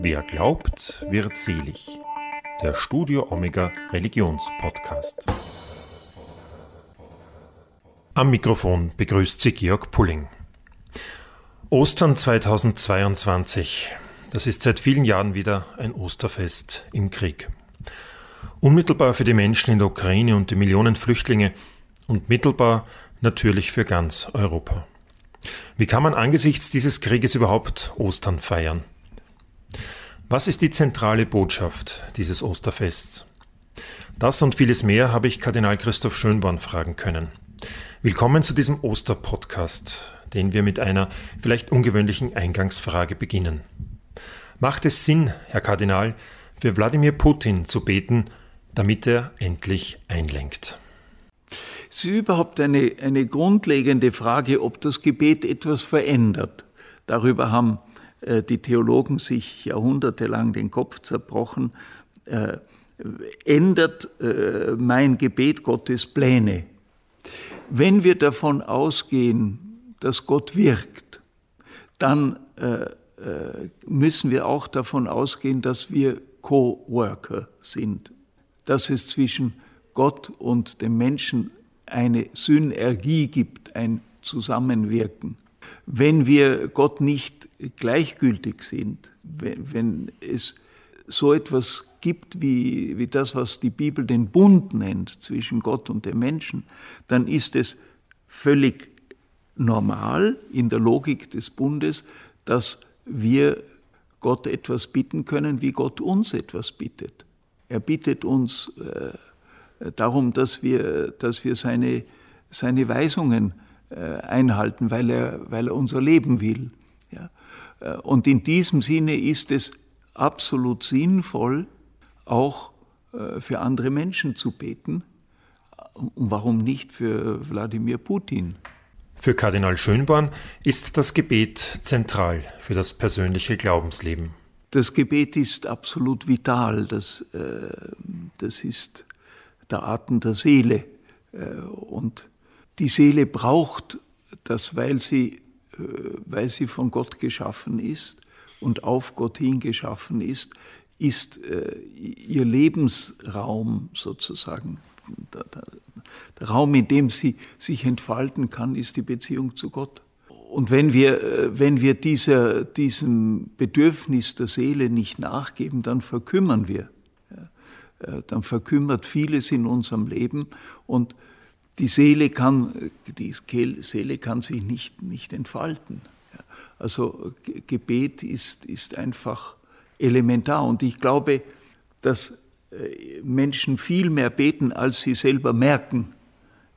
Wer glaubt, wird selig. Der Studio Omega Religionspodcast. Am Mikrofon begrüßt Sie Georg Pulling. Ostern 2022. Das ist seit vielen Jahren wieder ein Osterfest im Krieg. Unmittelbar für die Menschen in der Ukraine und die Millionen Flüchtlinge und mittelbar natürlich für ganz Europa. Wie kann man angesichts dieses Krieges überhaupt Ostern feiern? Was ist die zentrale Botschaft dieses Osterfests? Das und vieles mehr habe ich Kardinal Christoph Schönborn fragen können. Willkommen zu diesem Osterpodcast, den wir mit einer vielleicht ungewöhnlichen Eingangsfrage beginnen. Macht es Sinn, Herr Kardinal, für Wladimir Putin zu beten, damit er endlich einlenkt? Es ist überhaupt eine, eine grundlegende Frage, ob das Gebet etwas verändert. Darüber haben die Theologen sich jahrhundertelang den Kopf zerbrochen. Äh, ändert äh, mein Gebet Gottes Pläne? Wenn wir davon ausgehen, dass Gott wirkt, dann äh, äh, müssen wir auch davon ausgehen, dass wir Co-Worker sind, dass es zwischen Gott und dem Menschen eine Synergie gibt, ein Zusammenwirken. Wenn wir Gott nicht gleichgültig sind, wenn, wenn es so etwas gibt wie, wie das, was die Bibel den Bund nennt zwischen Gott und dem Menschen, dann ist es völlig normal in der Logik des Bundes, dass wir Gott etwas bitten können, wie Gott uns etwas bittet. Er bittet uns äh, darum, dass wir, dass wir seine, seine Weisungen einhalten, weil er, weil er unser Leben will. Ja? Äh, und in diesem Sinne ist es absolut sinnvoll, auch äh, für andere Menschen zu beten. Und warum nicht für Wladimir Putin? Für Kardinal Schönborn ist das Gebet zentral für das persönliche Glaubensleben. Das Gebet ist absolut vital. Das, das ist der Atem der Seele. Äh, und die Seele braucht das, weil sie, äh, weil sie von Gott geschaffen ist und auf Gott hin geschaffen ist, ist äh, ihr Lebensraum sozusagen. Der, Raum, in dem sie sich entfalten kann, ist die Beziehung zu Gott. Und wenn wir, wenn wir dieser, diesem Bedürfnis der Seele nicht nachgeben, dann verkümmern wir. Äh, dann verkümmert vieles in unserem Leben und die Seele kann, die Seele kann sich nicht, nicht entfalten. Also Gebet ist, ist einfach elementar und ich glaube, dass äh, Menschen viel mehr beten, als sie selber merken.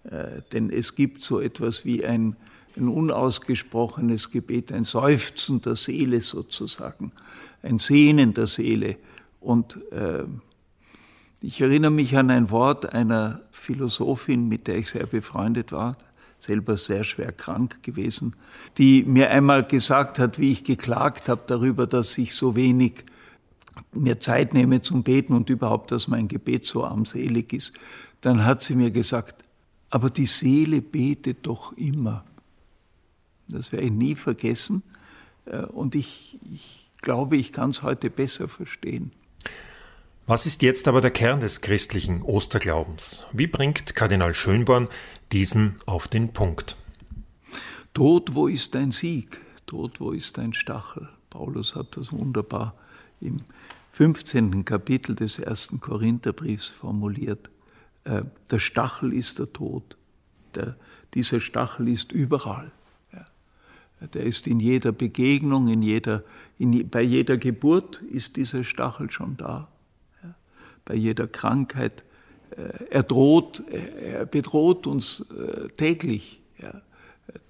Äh, denn es gibt so etwas wie ein, ein unausgesprochenes Gebet, ein Seufzen der Seele sozusagen, ein Sehnen der Seele. Und äh, ich erinnere mich an ein Wort einer Philosophin, mit der ich sehr befreundet war, selber sehr schwer krank gewesen, die mir einmal gesagt hat, wie ich geklagt habe darüber, dass ich so wenig mir Zeit nehme zum Beten und überhaupt, dass mein Gebet so armselig ist. Dann hat sie mir gesagt, aber die Seele betet doch immer. Das werde ich nie vergessen äh, und ich, ich glaube, ich kann es heute besser verstehen. Was ist jetzt aber der Kern des christlichen Osterglaubens? Wie bringt Kardinal Schönborn diesen auf den Punkt? Tod, wo ist dein Sieg? Tod, wo ist dein Stachel? Paulus hat das wunderbar im 15. Kapitel des ersten Korintherbriefs formuliert. Äh, der Stachel ist der Tod. Der, dieser Stachel ist überall. Der ist in jeder Begegnung, in jeder, in, bei jeder Geburt ist dieser Stachel schon da bei jeder Krankheit. Äh, er droht, er bedroht uns äh, täglich.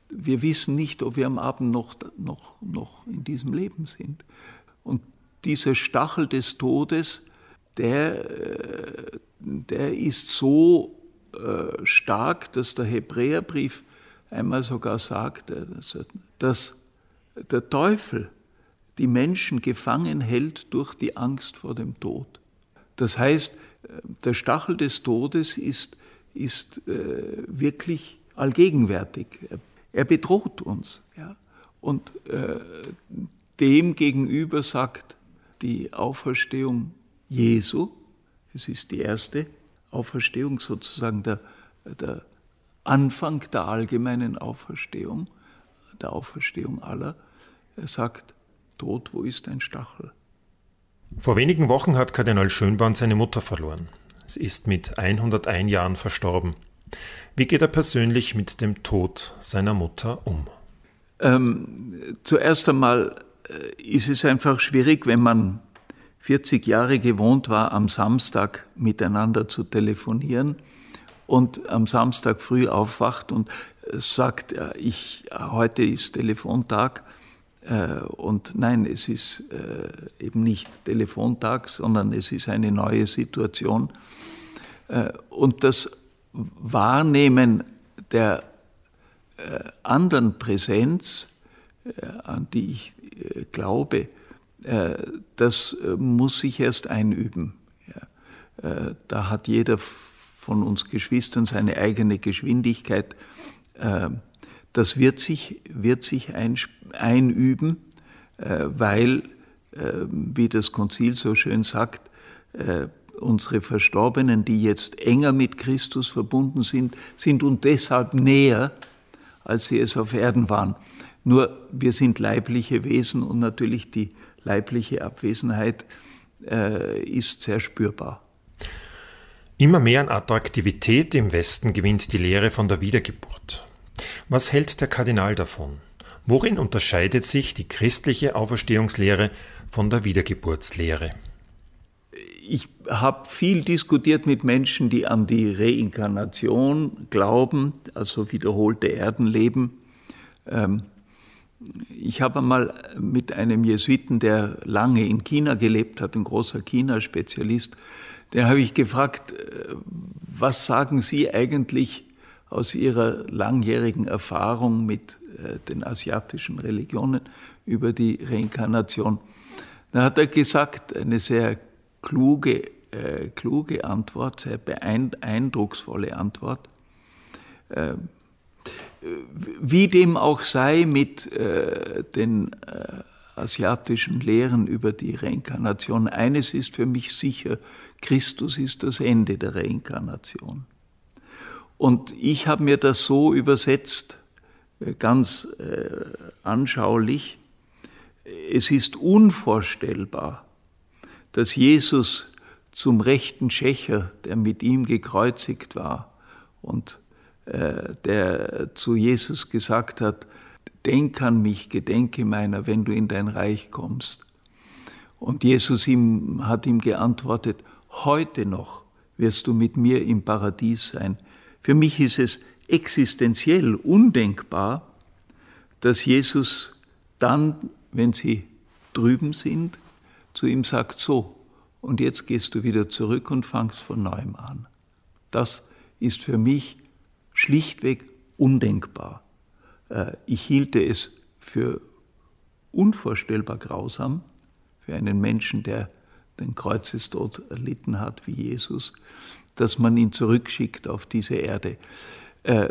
Wir wissen nicht, ob wir am Abend noch, noch, noch in diesem Leben sind. Und dieser Stachel des Todes, der, äh, der ist so stark, dass der Hebräerbrief einmal sogar sagt, dass der Teufel die Menschen gefangen hält durch die Angst vor dem Tod. Das heißt, der Stachel des Todes ist, ist äh, wirklich allgegenwärtig. Er bedroht uns. Ja? Und äh, dem gegenüber sagt die Auferstehung Jesu. Es ist die erste Auferstehung, sozusagen der, der Anfang der allgemeinen Auferstehung, der Auferstehung aller. Er sagt, Tod, wo ist dein Stachel? Vor wenigen Wochen hat Kardinal Schönborn seine Mutter verloren. Sie ist mit 101 Jahren verstorben. Wie geht er persönlich mit dem Tod seiner Mutter um? Ähm, zuerst einmal äh, ist es einfach schwierig, wenn man 40 Jahre gewohnt war, am Samstag miteinander zu telefonieren und am Samstag früh aufwacht und sagt, ich, heute ist Telefontag. Äh, und nein, es ist äh, eben nicht Telefontag, sondern es ist eine neue Situation. Und das Wahrnehmen der anderen Präsenz, an die ich glaube, äh, das äh, muss sich erst einüben. Äh, da hat jeder von uns Geschwistern seine eigene Geschwindigkeit. Das wird sich, wird sich einüben, weil, wie das Konzil so schön sagt, unsere Verstorbenen, die jetzt enger mit Christus verbunden sind, sind und deshalb näher, als sie es auf Erden waren. Nur wir sind leibliche Wesen und natürlich die leibliche Abwesenheit äh, ist sehr spürbar. Immer mehr an Attraktivität im Westen gewinnt die Lehre von der Wiedergeburt. Was hält der Kardinal davon? Worin unterscheidet sich die christliche Auferstehungslehre von der Wiedergeburtslehre? Ich habe viel diskutiert mit Menschen, die an die Reinkarnation glauben, also wiederholte Erdenleben. Ähm, ich habe einmal mit einem Jesuiten, der lange in China gelebt hat, ein großer China-Spezialist, den habe ich gefragt, äh, was sagen Sie eigentlich aus Ihrer langjährigen Erfahrung mit äh, den asiatischen Religionen über die Reinkarnation? Da hat er gesagt, eine sehr kluge, äh, kluge Antwort, sehr beeindrucksvolle Antwort. Äh, wie dem auch sei mit äh, den äh, asiatischen Lehren über die Reinkarnation, eines ist für mich sicher, Christus ist das Ende der Reinkarnation. Und ich habe mir das so übersetzt, äh, ganz äh, anschaulich, es ist unvorstellbar, dass Jesus zum rechten Schächer, der mit ihm gekreuzigt war und äh, der zu Jesus gesagt hat, denk an mich, gedenke meiner, wenn du in dein Reich kommst. Und Jesus ihm, hat ihm geantwortet, heute noch wirst du mit mir im Paradies sein. Für mich ist es existenziell undenkbar, dass Jesus dann, wenn sie drüben sind, zu ihm sagt, so, und jetzt gehst du wieder zurück und fangst von neuem an. Das ist für mich schlichtweg undenkbar. Äh, ich hielte es für unvorstellbar grausam für einen Menschen, der den Kreuzestod erlitten hat wie Jesus, dass man ihn zurückschickt auf diese Erde. Äh,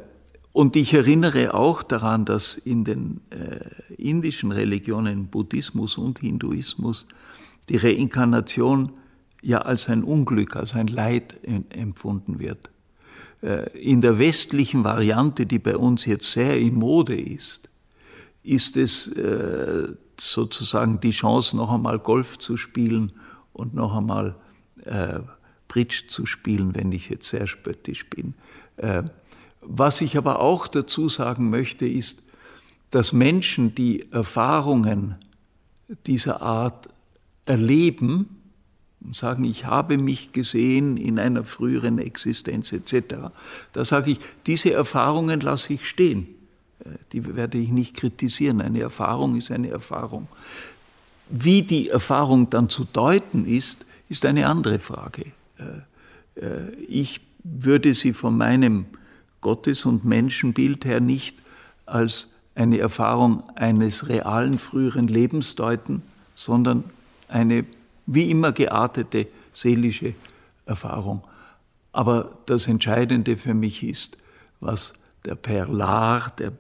und ich erinnere auch daran, dass in den äh, indischen Religionen, Buddhismus und Hinduismus, die Reinkarnation ja als ein Unglück, als ein Leid empfunden wird. Äh, in der westlichen Variante, die bei uns jetzt sehr in Mode ist, ist es sozusagen die Chance, noch einmal Golf zu spielen und noch einmal Bridge zu spielen, wenn ich jetzt sehr spöttisch bin. Was ich aber auch dazu sagen möchte, ist, dass Menschen, die Erfahrungen dieser Art erleben, und sagen, ich habe mich gesehen in einer früheren Existenz etc. Da sage ich, diese Erfahrungen lasse ich stehen. Äh, die werde ich nicht kritisieren. Eine Erfahrung ist eine Erfahrung. Wie die Erfahrung dann zu deuten ist, ist eine andere Frage. Äh, äh, ich würde sie von meinem Gottes- und Menschenbild her nicht als eine Erfahrung eines realen früheren Lebens deuten, sondern eine wie immer geartete seelische Erfahrung. Aber das Entscheidende für mich ist, was der Perlar, der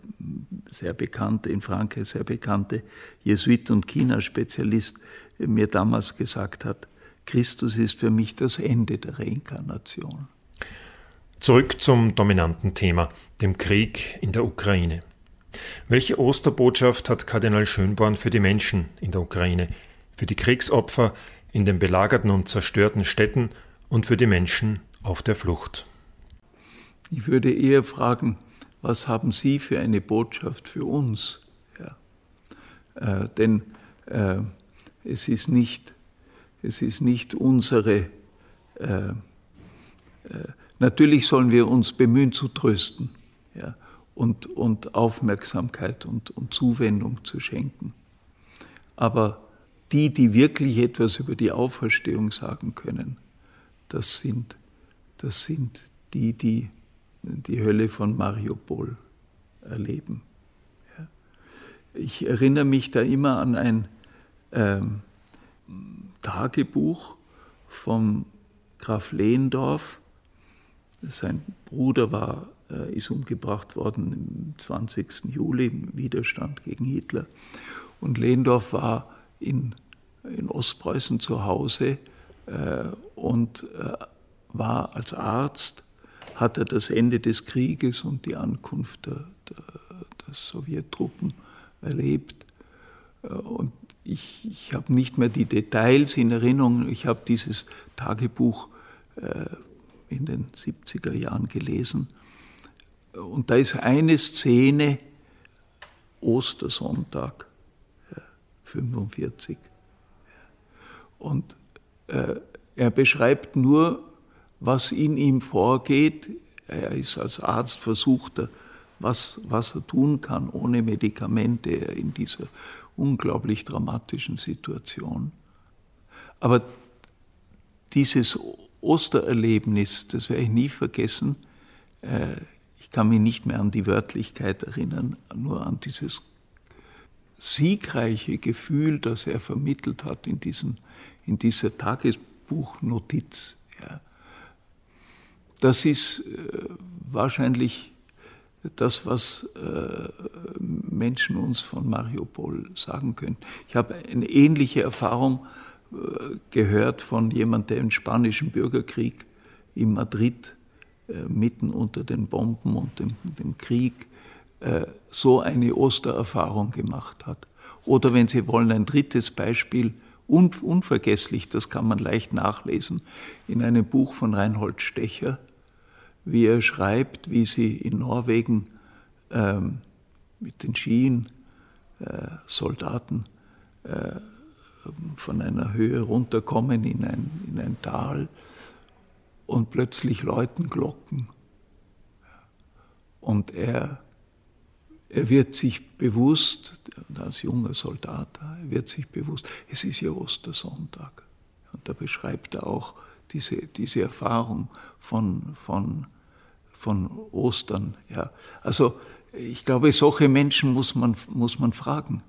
sehr bekannte, in Frankreich sehr bekannte Jesuit und China-Spezialist, mir damals gesagt hat, Christus ist für mich das Ende der Reinkarnation. Zurück zum dominanten Thema, dem Krieg in der Ukraine. Welche Osterbotschaft hat Kardinal Schönborn für die Menschen in der Ukraine, für die Kriegsopfer in den belagerten und zerstörten Städten und für die Menschen auf der Flucht? Ich würde eher fragen, was haben Sie für eine Botschaft für uns? Ja. Äh, denn äh, es, ist nicht, es ist nicht unsere. Äh, äh, natürlich sollen wir uns bemühen zu trösten ja, und, und Aufmerksamkeit und, und Zuwendung zu schenken. Aber die, die wirklich etwas über die Auferstehung sagen können, das sind, das sind die, die die Hölle von Mariupol erleben. Ja. Ich erinnere mich da immer an ein ähm, Tagebuch vom Graf Lehndorf. Sein Bruder war, äh, ist umgebracht worden am 20. Juli im Widerstand gegen Hitler. Und Lehndorf war in, in Ostpreußen zu Hause äh, und äh, war als Arzt hat er das Ende des Krieges und die Ankunft der, der, der Sowjettruppen erlebt. Äh, und ich, ich habe nicht mehr die Details in Erinnerung. Ich habe dieses Tagebuch äh, in den 70er Jahren gelesen. Und da ist eine Szene, Ostersonntag, 45. Und äh, er beschreibt nur was in ihm vorgeht. Er ist als Arzt versucht, was, was er tun kann ohne Medikamente in dieser unglaublich dramatischen Situation. Aber dieses Ostererlebnis, das werde ich nie vergessen. Äh, ich kann mich nicht mehr an die Wörtlichkeit erinnern, nur an dieses siegreiche Gefühl, das er vermittelt hat in, diesen, in dieser Tagesbuchnotiz. Das ist äh, wahrscheinlich das, was äh, Menschen uns von Mariupol sagen können. Ich habe eine ähnliche Erfahrung äh, gehört von jemandem, der im spanischen Bürgerkrieg in Madrid mitten unter den Bomben und dem, dem Krieg so eine Ostererfahrung gemacht hat. Oder wenn Sie wollen, ein drittes Beispiel, unvergesslich, das kann man leicht nachlesen, in einem Buch von Reinhold Stecher, wie er schreibt, wie sie in Norwegen ähm, mit den Skien äh, Soldaten äh, von einer Höhe runterkommen in ein, in ein Tal und plötzlich läuten Glocken. Und er, er wird sich bewusst, als junger Soldat, er wird sich bewusst, es ist ja Ostersonntag. Und da beschreibt er auch diese, diese Erfahrung von, von, von Ostern. Ja. Also ich glaube, solche Menschen muss man, muss man fragen.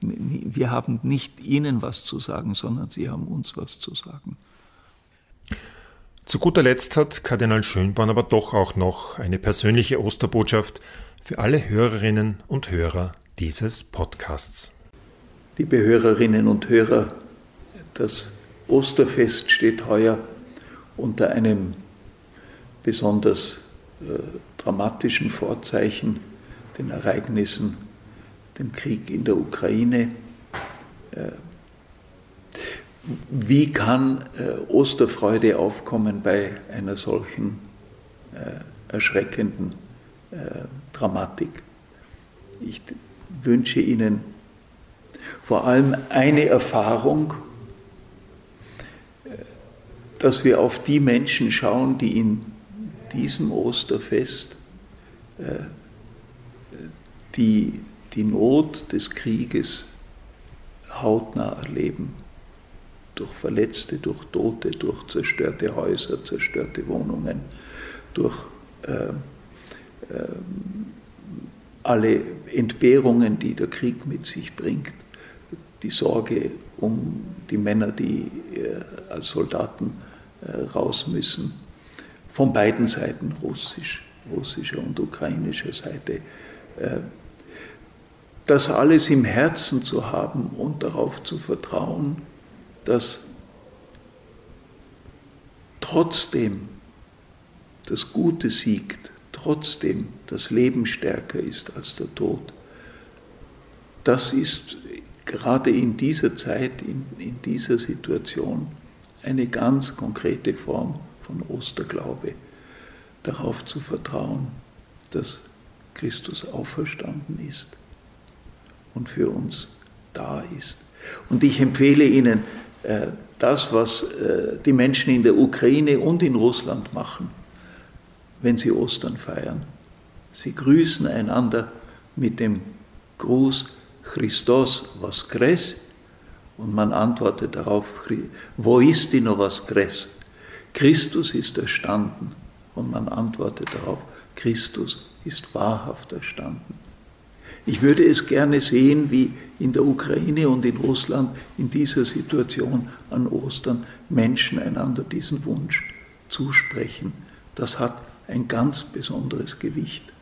Wir haben nicht ihnen was zu sagen, sondern sie haben uns was zu sagen. Zu guter Letzt hat Kardinal Schönborn aber doch auch noch eine persönliche Osterbotschaft für alle Hörerinnen und Hörer dieses Podcasts. Liebe Hörerinnen und Hörer, das Osterfest steht heuer unter einem besonders dramatischen Vorzeichen, den Ereignissen, dem Krieg in der Ukraine. Äh, wie kann äh, Osterfreude aufkommen bei einer solchen erschreckenden Dramatik? Ich wünsche Ihnen vor allem eine Erfahrung, dass wir auf die Menschen schauen, die in diesem Osterfest äh, die, die Not des Krieges hautnah erleben. Durch Verletzte, durch Tote, durch zerstörte Häuser, zerstörte Wohnungen, durch äh, äh, alle Entbehrungen, die der Krieg mit sich bringt, die Sorge um die Männer, die äh, als Soldaten äh, raus müssen, von beiden Seiten russisch. russischer und ukrainischer Seite, äh, das alles im Herzen zu haben und darauf zu vertrauen, dass trotzdem das Gute siegt, trotzdem das Leben stärker ist als der Tod. Das ist gerade in dieser Zeit, in, in dieser Situation eine ganz konkrete Form von Osterglaube, darauf zu vertrauen, dass Christus auferstanden ist und für uns da ist. Und ich empfehle Ihnen äh, das, was äh, die Menschen in der Ukraine und in Russland machen, wenn sie Ostern feiern. Sie grüßen einander mit dem Gruß Christos voskres und man antwortet darauf, wo ist die voskres? Christus ist erstanden und man antwortet darauf, Christus ist wahrhaft erstanden. Ich würde es gerne sehen, wie in der Ukraine und in Russland in dieser Situation an Ostern Menschen einander diesen Wunsch zusprechen. Das hat ein ganz besonderes Gewicht.